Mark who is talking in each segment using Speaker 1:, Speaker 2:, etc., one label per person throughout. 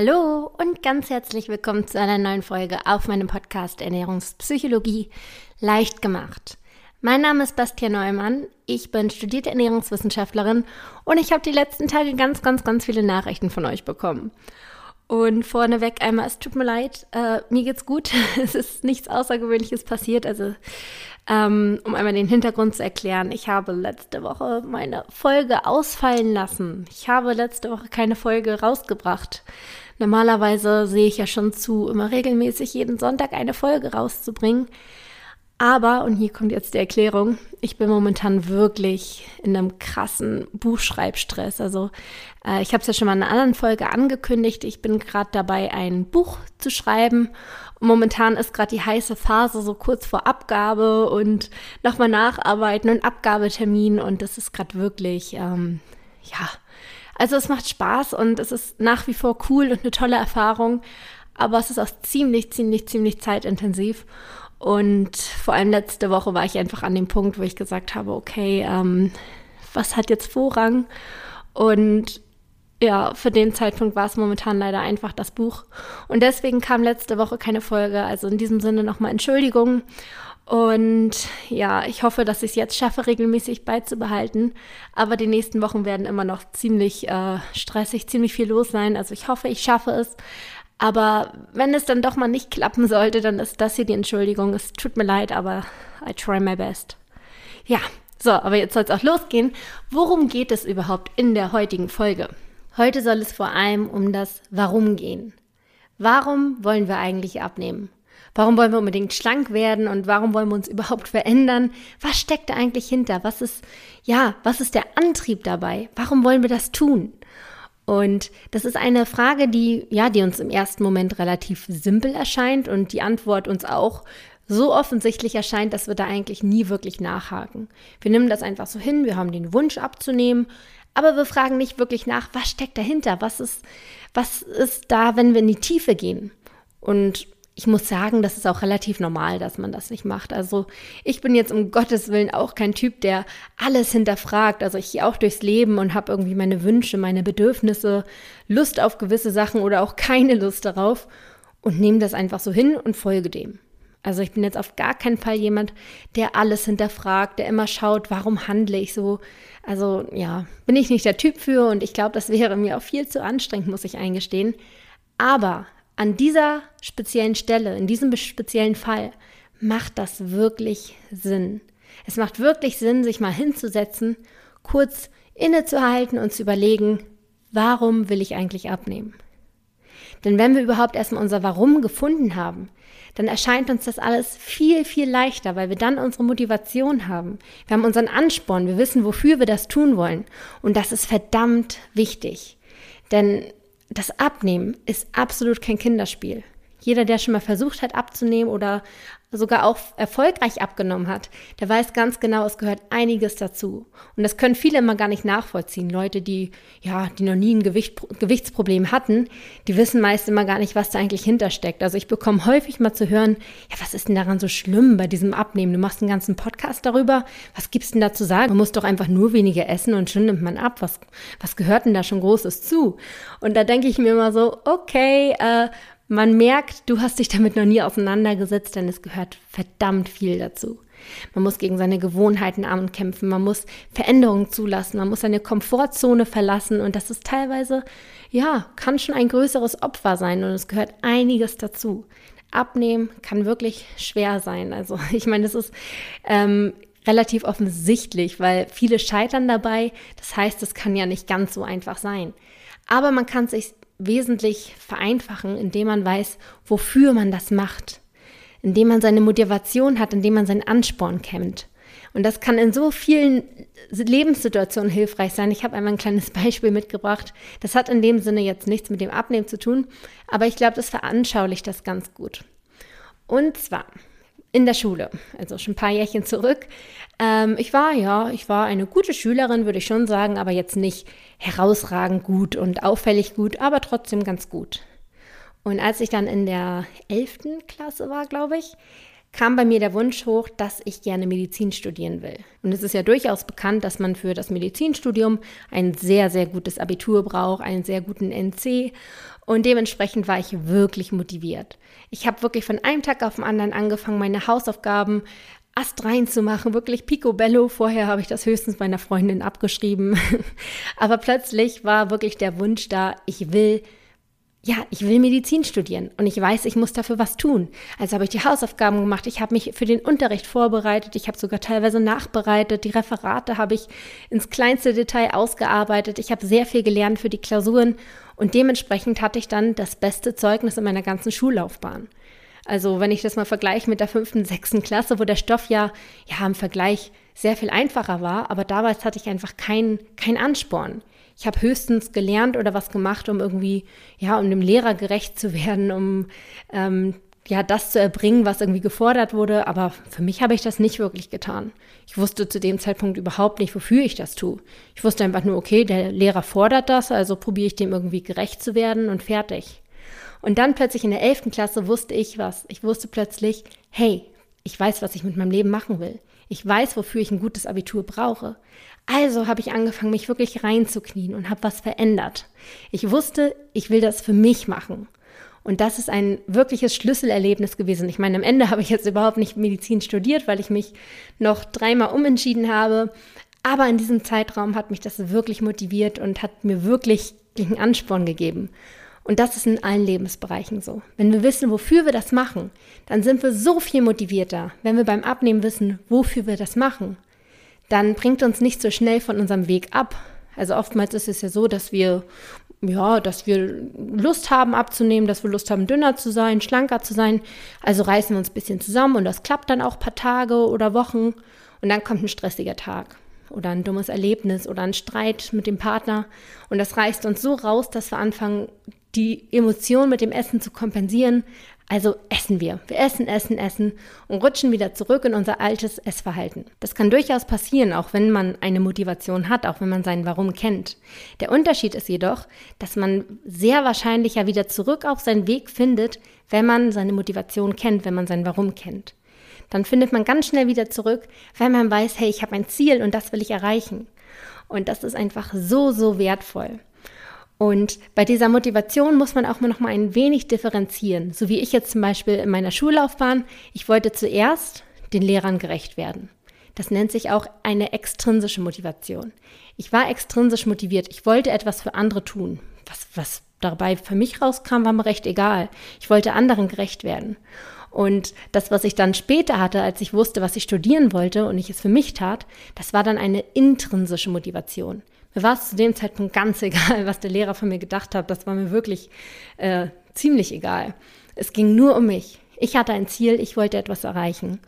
Speaker 1: Hallo und ganz herzlich willkommen zu einer neuen Folge auf meinem Podcast Ernährungspsychologie leicht gemacht. Mein Name ist Bastian Neumann, ich bin studierte Ernährungswissenschaftlerin und ich habe die letzten Tage ganz, ganz, ganz viele Nachrichten von euch bekommen. Und vorneweg einmal, es tut mir leid, äh, mir geht's gut, es ist nichts Außergewöhnliches passiert, also ähm, um einmal den Hintergrund zu erklären, ich habe letzte Woche meine Folge ausfallen lassen. Ich habe letzte Woche keine Folge rausgebracht. Normalerweise sehe ich ja schon zu, immer regelmäßig jeden Sonntag eine Folge rauszubringen. Aber, und hier kommt jetzt die Erklärung, ich bin momentan wirklich in einem krassen Buchschreibstress. Also äh, ich habe es ja schon mal in einer anderen Folge angekündigt. Ich bin gerade dabei, ein Buch zu schreiben. Momentan ist gerade die heiße Phase so kurz vor Abgabe und nochmal nacharbeiten und Abgabetermin. Und das ist gerade wirklich, ähm, ja, also es macht Spaß und es ist nach wie vor cool und eine tolle Erfahrung. Aber es ist auch ziemlich, ziemlich, ziemlich zeitintensiv. Und vor allem letzte Woche war ich einfach an dem Punkt, wo ich gesagt habe, okay, ähm, was hat jetzt Vorrang? Und ja, für den Zeitpunkt war es momentan leider einfach das Buch. Und deswegen kam letzte Woche keine Folge. Also in diesem Sinne nochmal Entschuldigung. Und ja, ich hoffe, dass ich es jetzt schaffe, regelmäßig beizubehalten. Aber die nächsten Wochen werden immer noch ziemlich äh, stressig, ziemlich viel los sein. Also ich hoffe, ich schaffe es. Aber wenn es dann doch mal nicht klappen sollte, dann ist das hier die Entschuldigung. Es tut mir leid, aber I try my best. Ja, so, aber jetzt soll es auch losgehen. Worum geht es überhaupt in der heutigen Folge? Heute soll es vor allem um das Warum gehen. Warum wollen wir eigentlich abnehmen? Warum wollen wir unbedingt schlank werden und warum wollen wir uns überhaupt verändern? Was steckt da eigentlich hinter? Was ist, ja, was ist der Antrieb dabei? Warum wollen wir das tun? Und das ist eine Frage, die, ja, die uns im ersten Moment relativ simpel erscheint und die Antwort uns auch so offensichtlich erscheint, dass wir da eigentlich nie wirklich nachhaken. Wir nehmen das einfach so hin, wir haben den Wunsch abzunehmen, aber wir fragen nicht wirklich nach, was steckt dahinter? Was ist, was ist da, wenn wir in die Tiefe gehen? Und ich muss sagen, das ist auch relativ normal, dass man das nicht macht. Also ich bin jetzt um Gottes Willen auch kein Typ, der alles hinterfragt. Also ich gehe auch durchs Leben und habe irgendwie meine Wünsche, meine Bedürfnisse, Lust auf gewisse Sachen oder auch keine Lust darauf und nehme das einfach so hin und folge dem. Also ich bin jetzt auf gar keinen Fall jemand, der alles hinterfragt, der immer schaut, warum handle ich so. Also ja, bin ich nicht der Typ für und ich glaube, das wäre mir auch viel zu anstrengend, muss ich eingestehen. Aber an dieser speziellen Stelle, in diesem speziellen Fall, macht das wirklich Sinn. Es macht wirklich Sinn, sich mal hinzusetzen, kurz innezuhalten und zu überlegen, warum will ich eigentlich abnehmen? Denn wenn wir überhaupt erstmal unser Warum gefunden haben, dann erscheint uns das alles viel, viel leichter, weil wir dann unsere Motivation haben. Wir haben unseren Ansporn, wir wissen, wofür wir das tun wollen. Und das ist verdammt wichtig. Denn das Abnehmen ist absolut kein Kinderspiel. Jeder, der schon mal versucht hat abzunehmen oder sogar auch erfolgreich abgenommen hat, der weiß ganz genau, es gehört einiges dazu. Und das können viele immer gar nicht nachvollziehen. Leute, die, ja, die noch nie ein Gewicht, Gewichtsproblem hatten, die wissen meist immer gar nicht, was da eigentlich hintersteckt. Also ich bekomme häufig mal zu hören, ja, was ist denn daran so schlimm bei diesem Abnehmen? Du machst einen ganzen Podcast darüber. Was gibt's denn da zu sagen? Man muss doch einfach nur weniger essen und schon nimmt man ab. Was, was gehört denn da schon Großes zu? Und da denke ich mir immer so, okay, äh, man merkt, du hast dich damit noch nie auseinandergesetzt, denn es gehört verdammt viel dazu. Man muss gegen seine Gewohnheiten ankämpfen, man muss Veränderungen zulassen, man muss seine Komfortzone verlassen und das ist teilweise, ja, kann schon ein größeres Opfer sein und es gehört einiges dazu. Abnehmen kann wirklich schwer sein. Also ich meine, das ist ähm, relativ offensichtlich, weil viele scheitern dabei. Das heißt, es kann ja nicht ganz so einfach sein. Aber man kann sich wesentlich vereinfachen, indem man weiß, wofür man das macht, indem man seine Motivation hat, indem man seinen Ansporn kennt. Und das kann in so vielen Lebenssituationen hilfreich sein. Ich habe einmal ein kleines Beispiel mitgebracht. Das hat in dem Sinne jetzt nichts mit dem Abnehmen zu tun, aber ich glaube, das veranschaulicht das ganz gut. Und zwar, in der Schule, also schon ein paar Jährchen zurück. Ähm, ich war, ja, ich war eine gute Schülerin, würde ich schon sagen, aber jetzt nicht herausragend gut und auffällig gut, aber trotzdem ganz gut. Und als ich dann in der 11. Klasse war, glaube ich, kam bei mir der Wunsch hoch, dass ich gerne Medizin studieren will. Und es ist ja durchaus bekannt, dass man für das Medizinstudium ein sehr, sehr gutes Abitur braucht, einen sehr guten NC. Und dementsprechend war ich wirklich motiviert. Ich habe wirklich von einem Tag auf den anderen angefangen, meine Hausaufgaben astrein zu machen, wirklich picobello. Vorher habe ich das höchstens meiner Freundin abgeschrieben. Aber plötzlich war wirklich der Wunsch da, ich will ja, ich will Medizin studieren und ich weiß, ich muss dafür was tun. Also habe ich die Hausaufgaben gemacht, ich habe mich für den Unterricht vorbereitet, ich habe sogar teilweise nachbereitet, die Referate habe ich ins kleinste Detail ausgearbeitet, ich habe sehr viel gelernt für die Klausuren und dementsprechend hatte ich dann das beste Zeugnis in meiner ganzen Schullaufbahn. Also wenn ich das mal vergleiche mit der fünften, sechsten Klasse, wo der Stoff ja, ja im Vergleich sehr viel einfacher war, aber damals hatte ich einfach keinen kein Ansporn. Ich habe höchstens gelernt oder was gemacht, um irgendwie, ja, um dem Lehrer gerecht zu werden, um ähm, ja, das zu erbringen, was irgendwie gefordert wurde. Aber für mich habe ich das nicht wirklich getan. Ich wusste zu dem Zeitpunkt überhaupt nicht, wofür ich das tue. Ich wusste einfach nur, okay, der Lehrer fordert das, also probiere ich dem irgendwie gerecht zu werden und fertig. Und dann plötzlich in der 11. Klasse wusste ich was. Ich wusste plötzlich, hey, ich weiß, was ich mit meinem Leben machen will. Ich weiß, wofür ich ein gutes Abitur brauche. Also habe ich angefangen, mich wirklich reinzuknien und habe was verändert. Ich wusste, ich will das für mich machen. Und das ist ein wirkliches Schlüsselerlebnis gewesen. Ich meine, am Ende habe ich jetzt überhaupt nicht Medizin studiert, weil ich mich noch dreimal umentschieden habe. Aber in diesem Zeitraum hat mich das wirklich motiviert und hat mir wirklich den Ansporn gegeben. Und das ist in allen Lebensbereichen so. Wenn wir wissen, wofür wir das machen, dann sind wir so viel motivierter, wenn wir beim Abnehmen wissen, wofür wir das machen dann bringt uns nicht so schnell von unserem Weg ab. Also oftmals ist es ja so, dass wir ja, dass wir Lust haben abzunehmen, dass wir Lust haben, dünner zu sein, schlanker zu sein. Also reißen wir uns ein bisschen zusammen und das klappt dann auch ein paar Tage oder Wochen. Und dann kommt ein stressiger Tag oder ein dummes Erlebnis oder ein Streit mit dem Partner. Und das reißt uns so raus, dass wir anfangen, die Emotion mit dem Essen zu kompensieren, also essen wir. Wir essen, essen, essen und rutschen wieder zurück in unser altes Essverhalten. Das kann durchaus passieren, auch wenn man eine Motivation hat, auch wenn man sein Warum kennt. Der Unterschied ist jedoch, dass man sehr wahrscheinlich ja wieder zurück auf seinen Weg findet, wenn man seine Motivation kennt, wenn man sein Warum kennt. Dann findet man ganz schnell wieder zurück, wenn man weiß, hey, ich habe ein Ziel und das will ich erreichen. Und das ist einfach so, so wertvoll. Und bei dieser Motivation muss man auch noch mal ein wenig differenzieren. So wie ich jetzt zum Beispiel in meiner Schullaufbahn. Ich wollte zuerst den Lehrern gerecht werden. Das nennt sich auch eine extrinsische Motivation. Ich war extrinsisch motiviert. Ich wollte etwas für andere tun. Was, was dabei für mich rauskam, war mir recht egal. Ich wollte anderen gerecht werden. Und das, was ich dann später hatte, als ich wusste, was ich studieren wollte und ich es für mich tat, das war dann eine intrinsische Motivation. War es zu dem Zeitpunkt ganz egal, was der Lehrer von mir gedacht hat. Das war mir wirklich äh, ziemlich egal. Es ging nur um mich. Ich hatte ein Ziel, ich wollte etwas erreichen.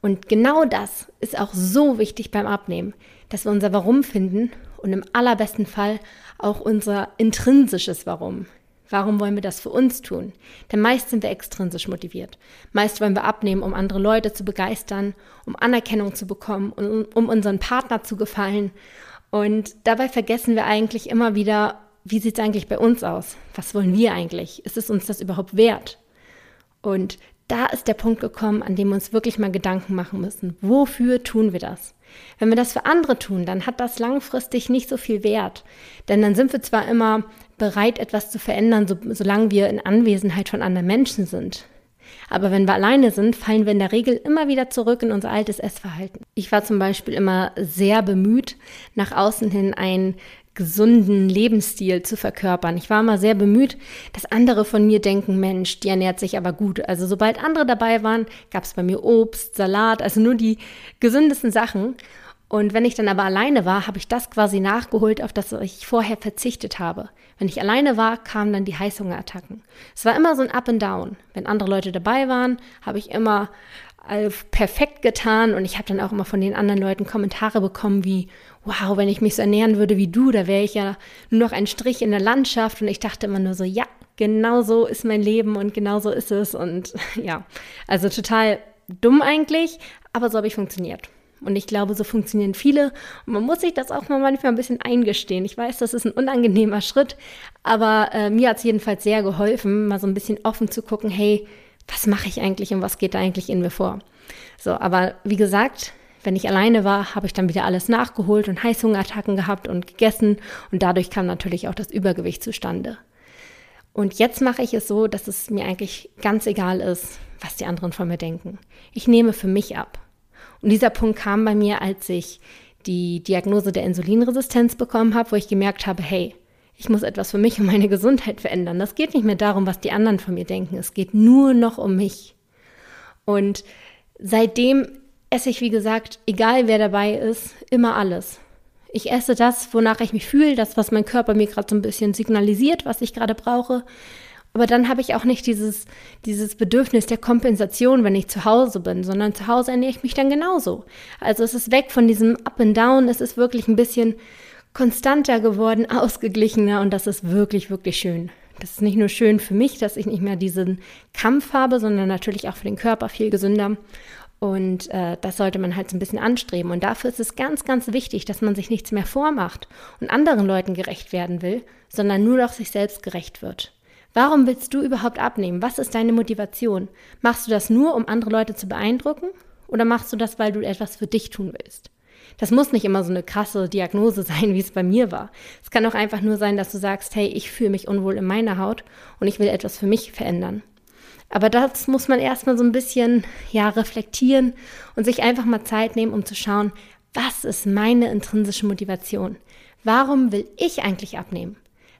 Speaker 1: Und genau das ist auch so wichtig beim Abnehmen, dass wir unser Warum finden und im allerbesten Fall auch unser intrinsisches Warum. Warum wollen wir das für uns tun? Denn meist sind wir extrinsisch motiviert. Meist wollen wir abnehmen, um andere Leute zu begeistern, um Anerkennung zu bekommen, um, um unseren Partner zu gefallen. Und dabei vergessen wir eigentlich immer wieder, wie sieht es eigentlich bei uns aus? Was wollen wir eigentlich? Ist es uns das überhaupt wert? Und da ist der Punkt gekommen, an dem wir uns wirklich mal Gedanken machen müssen. Wofür tun wir das? Wenn wir das für andere tun, dann hat das langfristig nicht so viel Wert. Denn dann sind wir zwar immer bereit, etwas zu verändern, so, solange wir in Anwesenheit von anderen Menschen sind. Aber wenn wir alleine sind, fallen wir in der Regel immer wieder zurück in unser altes Essverhalten. Ich war zum Beispiel immer sehr bemüht, nach außen hin einen gesunden Lebensstil zu verkörpern. Ich war immer sehr bemüht, dass andere von mir denken, Mensch, die ernährt sich aber gut. Also sobald andere dabei waren, gab es bei mir Obst, Salat, also nur die gesündesten Sachen. Und wenn ich dann aber alleine war, habe ich das quasi nachgeholt, auf das ich vorher verzichtet habe. Wenn ich alleine war, kamen dann die Heißhungerattacken. Es war immer so ein Up and Down. Wenn andere Leute dabei waren, habe ich immer perfekt getan und ich habe dann auch immer von den anderen Leuten Kommentare bekommen wie, wow, wenn ich mich so ernähren würde wie du, da wäre ich ja nur noch ein Strich in der Landschaft und ich dachte immer nur so, ja, genau so ist mein Leben und genau so ist es und ja, also total dumm eigentlich, aber so habe ich funktioniert. Und ich glaube, so funktionieren viele. Und man muss sich das auch mal manchmal ein bisschen eingestehen. Ich weiß, das ist ein unangenehmer Schritt, aber äh, mir hat es jedenfalls sehr geholfen, mal so ein bisschen offen zu gucken, hey, was mache ich eigentlich und was geht da eigentlich in mir vor? So, aber wie gesagt, wenn ich alleine war, habe ich dann wieder alles nachgeholt und Heißhungerattacken gehabt und gegessen und dadurch kam natürlich auch das Übergewicht zustande. Und jetzt mache ich es so, dass es mir eigentlich ganz egal ist, was die anderen von mir denken. Ich nehme für mich ab. Und dieser Punkt kam bei mir, als ich die Diagnose der Insulinresistenz bekommen habe, wo ich gemerkt habe, hey, ich muss etwas für mich und meine Gesundheit verändern. Das geht nicht mehr darum, was die anderen von mir denken. Es geht nur noch um mich. Und seitdem esse ich, wie gesagt, egal wer dabei ist, immer alles. Ich esse das, wonach ich mich fühle, das, was mein Körper mir gerade so ein bisschen signalisiert, was ich gerade brauche. Aber dann habe ich auch nicht dieses, dieses Bedürfnis der Kompensation, wenn ich zu Hause bin, sondern zu Hause ernähre ich mich dann genauso. Also es ist weg von diesem Up and Down, es ist wirklich ein bisschen konstanter geworden, ausgeglichener und das ist wirklich, wirklich schön. Das ist nicht nur schön für mich, dass ich nicht mehr diesen Kampf habe, sondern natürlich auch für den Körper viel gesünder. Und äh, das sollte man halt so ein bisschen anstreben. Und dafür ist es ganz, ganz wichtig, dass man sich nichts mehr vormacht und anderen Leuten gerecht werden will, sondern nur noch sich selbst gerecht wird. Warum willst du überhaupt abnehmen? Was ist deine Motivation? Machst du das nur, um andere Leute zu beeindrucken? Oder machst du das, weil du etwas für dich tun willst? Das muss nicht immer so eine krasse Diagnose sein, wie es bei mir war. Es kann auch einfach nur sein, dass du sagst, hey, ich fühle mich unwohl in meiner Haut und ich will etwas für mich verändern. Aber das muss man erstmal so ein bisschen ja, reflektieren und sich einfach mal Zeit nehmen, um zu schauen, was ist meine intrinsische Motivation? Warum will ich eigentlich abnehmen?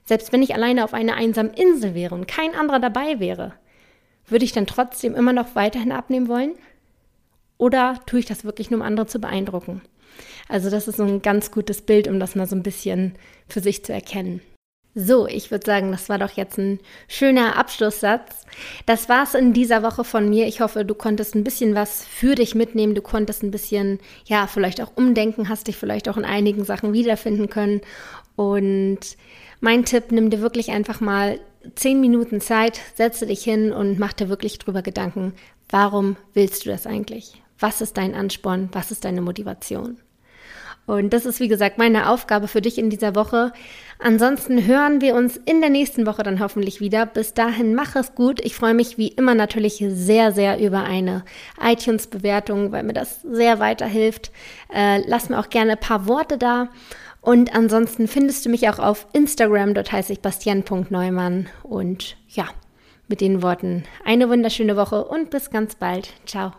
Speaker 1: Selbst wenn ich alleine auf einer einsamen Insel wäre und kein anderer dabei wäre, würde ich dann trotzdem immer noch weiterhin abnehmen wollen? Oder tue ich das wirklich nur, um andere zu beeindrucken? Also das ist so ein ganz gutes Bild, um das mal so ein bisschen für sich zu erkennen. So, ich würde sagen, das war doch jetzt ein schöner Abschlusssatz. Das war's in dieser Woche von mir. Ich hoffe, du konntest ein bisschen was für dich mitnehmen. Du konntest ein bisschen, ja, vielleicht auch umdenken, hast dich vielleicht auch in einigen Sachen wiederfinden können. Und mein Tipp, nimm dir wirklich einfach mal zehn Minuten Zeit, setze dich hin und mach dir wirklich drüber Gedanken, warum willst du das eigentlich? Was ist dein Ansporn? Was ist deine Motivation? Und das ist, wie gesagt, meine Aufgabe für dich in dieser Woche. Ansonsten hören wir uns in der nächsten Woche dann hoffentlich wieder. Bis dahin, mach es gut. Ich freue mich wie immer natürlich sehr, sehr über eine iTunes-Bewertung, weil mir das sehr weiterhilft. Äh, lass mir auch gerne ein paar Worte da. Und ansonsten findest du mich auch auf Instagram, dort heiße ich bastian.neumann. Und ja, mit den Worten eine wunderschöne Woche und bis ganz bald. Ciao.